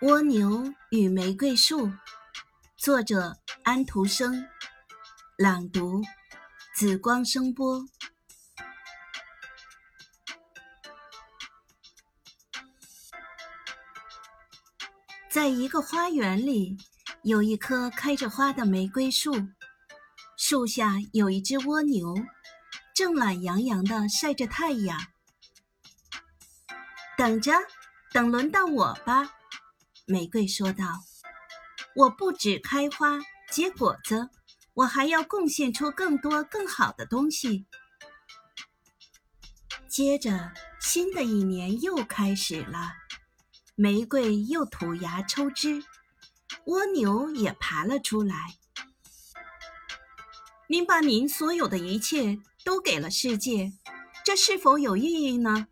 蜗牛与玫瑰树，作者安徒生，朗读紫光声波。在一个花园里，有一棵开着花的玫瑰树，树下有一只蜗牛，正懒洋洋地晒着太阳。等着，等轮到我吧。玫瑰说道：“我不止开花结果子，我还要贡献出更多更好的东西。”接着，新的一年又开始了，玫瑰又吐芽抽枝，蜗牛也爬了出来。您把您所有的一切都给了世界，这是否有意义呢？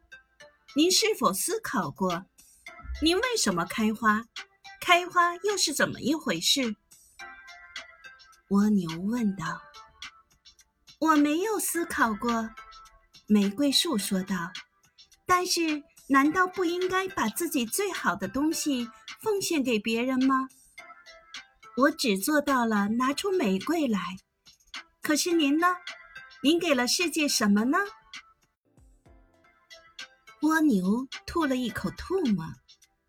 您是否思考过？您为什么开花？开花又是怎么一回事？蜗牛问道。我没有思考过，玫瑰树说道。但是，难道不应该把自己最好的东西奉献给别人吗？我只做到了拿出玫瑰来。可是您呢？您给了世界什么呢？蜗牛吐了一口唾沫。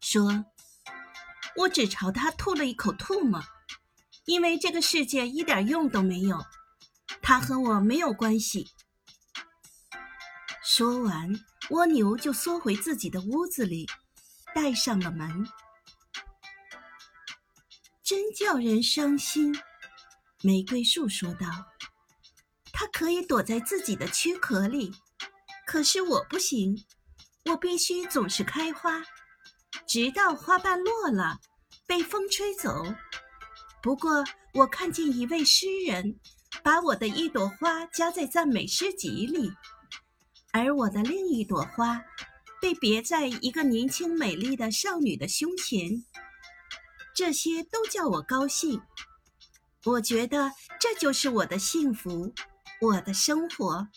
说：“我只朝他吐了一口唾沫，因为这个世界一点用都没有，它和我没有关系。”说完，蜗牛就缩回自己的屋子里，带上了门。真叫人伤心，玫瑰树说道：“它可以躲在自己的躯壳里，可是我不行，我必须总是开花。”直到花瓣落了，被风吹走。不过，我看见一位诗人把我的一朵花夹在赞美诗集里，而我的另一朵花被别在一个年轻美丽的少女的胸前。这些都叫我高兴。我觉得这就是我的幸福，我的生活。